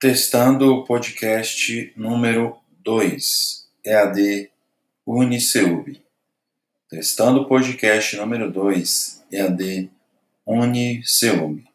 Testando o podcast número 2, EAD Uniceub. Testando o podcast número 2, EAD Uniceub.